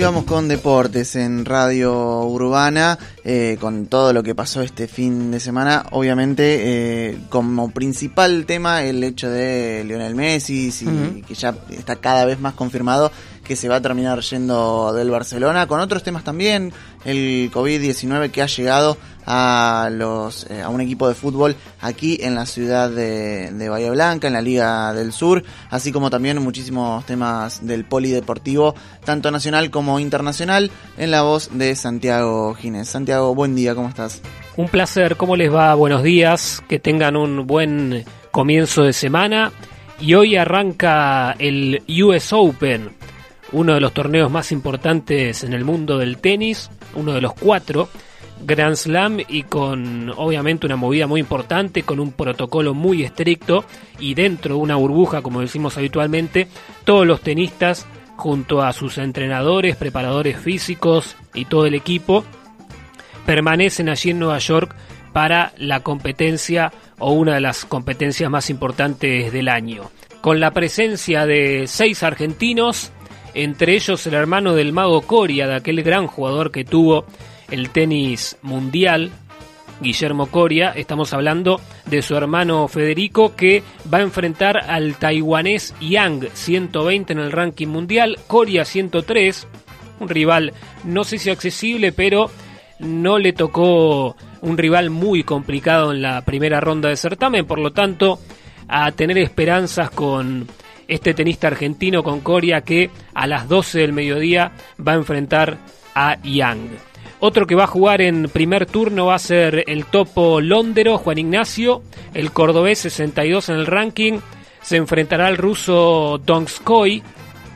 Y vamos con deportes en Radio Urbana, eh, con todo lo que pasó este fin de semana. Obviamente, eh, como principal tema, el hecho de Lionel Messi, que ya está cada vez más confirmado que se va a terminar yendo del Barcelona, con otros temas también, el COVID-19 que ha llegado a los eh, a un equipo de fútbol aquí en la ciudad de, de, Bahía Blanca, en la Liga del Sur, así como también muchísimos temas del polideportivo, tanto nacional como internacional, en la voz de Santiago Ginés. Santiago, buen día, ¿cómo estás? Un placer, ¿cómo les va? Buenos días, que tengan un buen comienzo de semana. Y hoy arranca el US Open, uno de los torneos más importantes en el mundo del tenis, uno de los cuatro Grand Slam y con obviamente una movida muy importante, con un protocolo muy estricto y dentro de una burbuja, como decimos habitualmente, todos los tenistas junto a sus entrenadores, preparadores físicos y todo el equipo permanecen allí en Nueva York para la competencia o una de las competencias más importantes del año. Con la presencia de seis argentinos, entre ellos el hermano del mago Coria, de aquel gran jugador que tuvo el tenis mundial, Guillermo Coria, estamos hablando de su hermano Federico que va a enfrentar al taiwanés Yang, 120 en el ranking mundial, Coria 103, un rival no sé si accesible, pero no le tocó un rival muy complicado en la primera ronda de certamen, por lo tanto, a tener esperanzas con este tenista argentino con Coria que a las 12 del mediodía va a enfrentar a Yang. Otro que va a jugar en primer turno va a ser el topo Londero, Juan Ignacio, el cordobés 62 en el ranking. Se enfrentará al ruso Donskoy,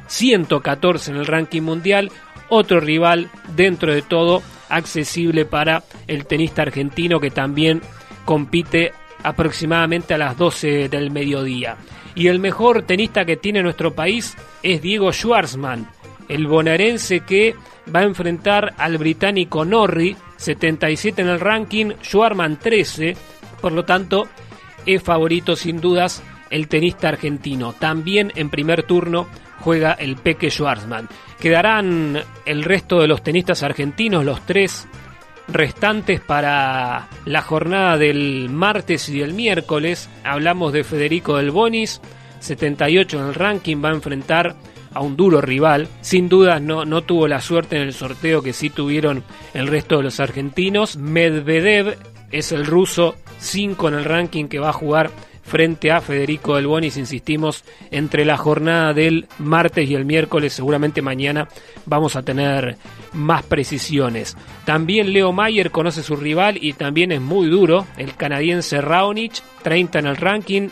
114 en el ranking mundial. Otro rival dentro de todo accesible para el tenista argentino que también compite aproximadamente a las 12 del mediodía. Y el mejor tenista que tiene nuestro país es Diego Schwartzman, el bonaerense que va a enfrentar al británico Norrie, 77 en el ranking, Schwartzman 13, por lo tanto es favorito sin dudas el tenista argentino. También en primer turno juega el Peque Schwartzman. Quedarán el resto de los tenistas argentinos, los tres restantes para la jornada del martes y del miércoles. Hablamos de Federico del Bonis, 78 en el ranking, va a enfrentar a un duro rival. Sin duda no, no tuvo la suerte en el sorteo que sí tuvieron el resto de los argentinos. Medvedev es el ruso 5 en el ranking que va a jugar frente a Federico Del Bonis, insistimos, entre la jornada del martes y el miércoles, seguramente mañana vamos a tener más precisiones. También Leo Mayer conoce su rival y también es muy duro, el canadiense Raonic, 30 en el ranking,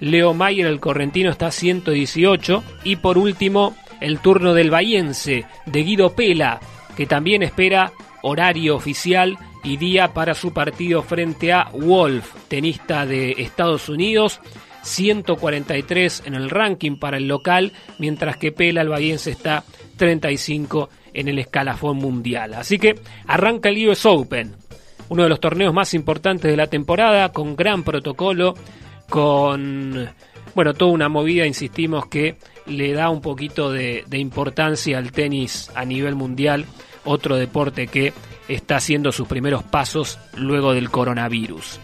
Leo Mayer, el correntino, está a 118. Y por último, el turno del bahiense, de Guido Pela, que también espera horario oficial y día para su partido frente a Wolf, tenista de Estados Unidos. 143 en el ranking para el local, mientras que Pela, el bahiense, está 35 en el escalafón mundial. Así que arranca el US Open, uno de los torneos más importantes de la temporada, con gran protocolo con, bueno, toda una movida, insistimos, que le da un poquito de, importancia al tenis a nivel mundial, otro deporte que está haciendo sus primeros pasos luego del coronavirus.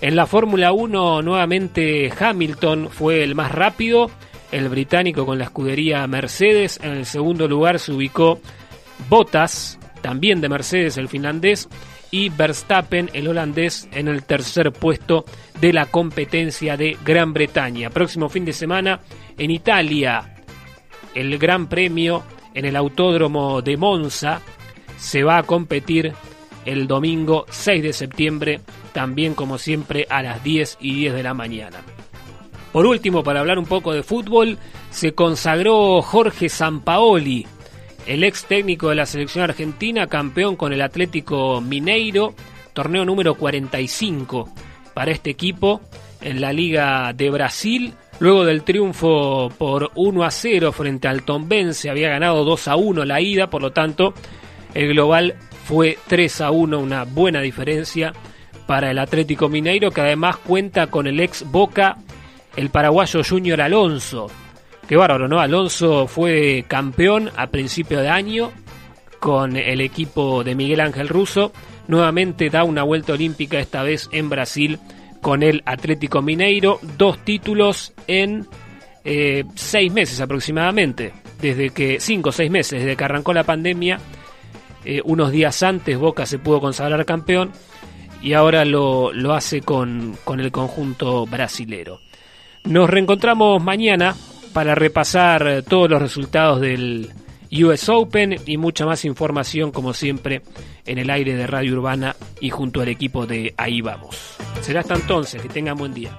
En la Fórmula 1 nuevamente Hamilton fue el más rápido, el británico con la escudería Mercedes, en el segundo lugar se ubicó Bottas, también de Mercedes el finlandés, y Verstappen, el holandés, en el tercer puesto de la competencia de Gran Bretaña. Próximo fin de semana en Italia, el Gran Premio en el Autódromo de Monza se va a competir el domingo 6 de septiembre, también como siempre a las 10 y 10 de la mañana. Por último, para hablar un poco de fútbol, se consagró Jorge Sampaoli, el ex técnico de la selección argentina, campeón con el Atlético Mineiro, torneo número 45 para este equipo en la Liga de Brasil. Luego del triunfo por 1 a 0 frente al Tombense, había ganado 2 a 1 la ida, por lo tanto, el global fue 3 a 1, una buena diferencia para el Atlético Mineiro, que además cuenta con el ex Boca, el paraguayo Junior Alonso, Qué bárbaro, ¿no? Alonso fue campeón a principio de año con el equipo de Miguel Ángel Russo. Nuevamente da una vuelta olímpica, esta vez en Brasil, con el Atlético Mineiro. Dos títulos en eh, seis meses aproximadamente, desde que, cinco o seis meses, desde que arrancó la pandemia. Eh, unos días antes Boca se pudo consagrar campeón y ahora lo, lo hace con, con el conjunto brasilero. Nos reencontramos mañana para repasar todos los resultados del US Open y mucha más información como siempre en el aire de Radio Urbana y junto al equipo de Ahí Vamos. Será hasta entonces, que tengan buen día.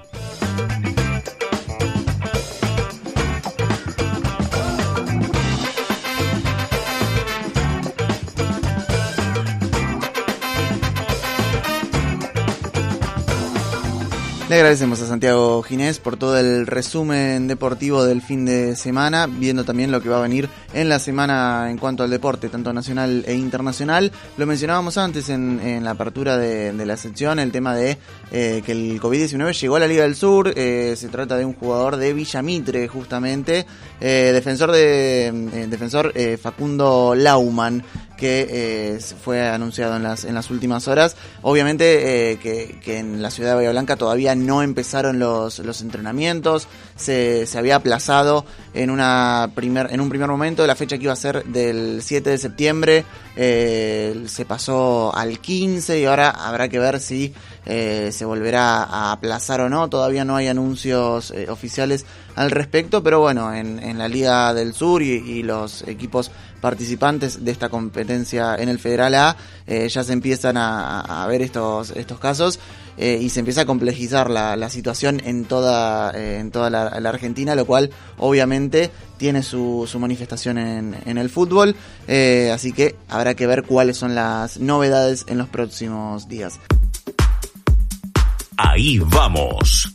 Le agradecemos a Santiago Ginés por todo el resumen deportivo del fin de semana, viendo también lo que va a venir en la semana en cuanto al deporte, tanto nacional e internacional. Lo mencionábamos antes en, la apertura de, la sección, el tema de eh, que el COVID-19 llegó a la Liga del Sur. Eh, se trata de un jugador de Villamitre, justamente, eh, defensor de defensor Facundo Lauman que eh, fue anunciado en las, en las últimas horas. Obviamente eh, que, en la ciudad de Bahía Blanca todavía no empezaron los, los entrenamientos, se, se, había aplazado en, una primer, en un primer momento la fecha que iba a ser del 7 de septiembre, eh, se pasó al 15 y ahora habrá que ver si se volverá a aplazar o no, todavía no hay anuncios oficiales al respecto, pero bueno, en, en la Liga del Sur y, los equipos participantes de esta competencia en el Federal A, eh, ya se empiezan a, ver estos, estos casos eh, y se empieza a complejizar la, situación en toda, eh, en toda la, Argentina, lo cual obviamente tiene su, su manifestación en, en, el fútbol, así que habrá que ver cuáles son las novedades en los próximos días. Ahí vamos.